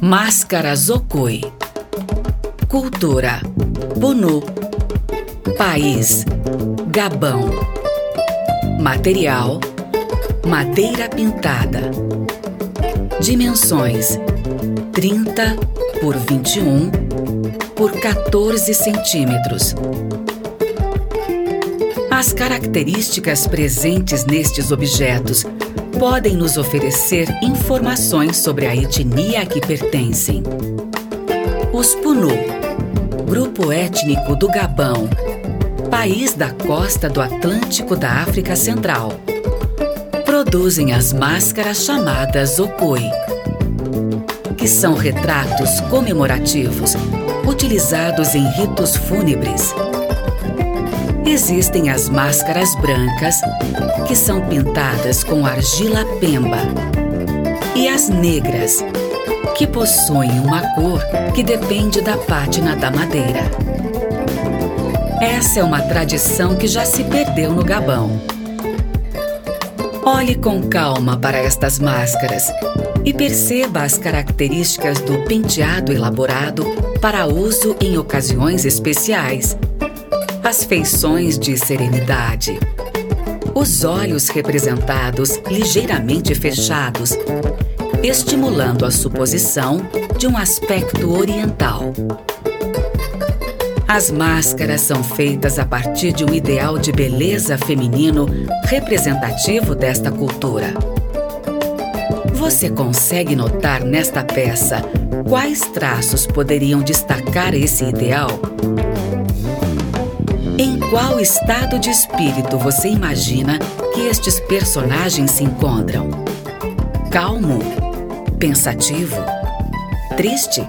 Máscara Zokoi. Cultura: Bunu. País: Gabão. Material: madeira pintada. Dimensões: 30 por 21 por 14 centímetros. As características presentes nestes objetos podem nos oferecer informações sobre a etnia a que pertencem. Os Punu, grupo étnico do Gabão, país da costa do Atlântico da África Central, produzem as máscaras chamadas Okoi, que são retratos comemorativos utilizados em ritos fúnebres Existem as máscaras brancas, que são pintadas com argila pemba, e as negras, que possuem uma cor que depende da pátina da madeira. Essa é uma tradição que já se perdeu no Gabão. Olhe com calma para estas máscaras e perceba as características do penteado elaborado para uso em ocasiões especiais as feições de serenidade. Os olhos representados ligeiramente fechados, estimulando a suposição de um aspecto oriental. As máscaras são feitas a partir de um ideal de beleza feminino representativo desta cultura. Você consegue notar nesta peça quais traços poderiam destacar esse ideal? Em qual estado de espírito você imagina que estes personagens se encontram? Calmo? Pensativo? Triste?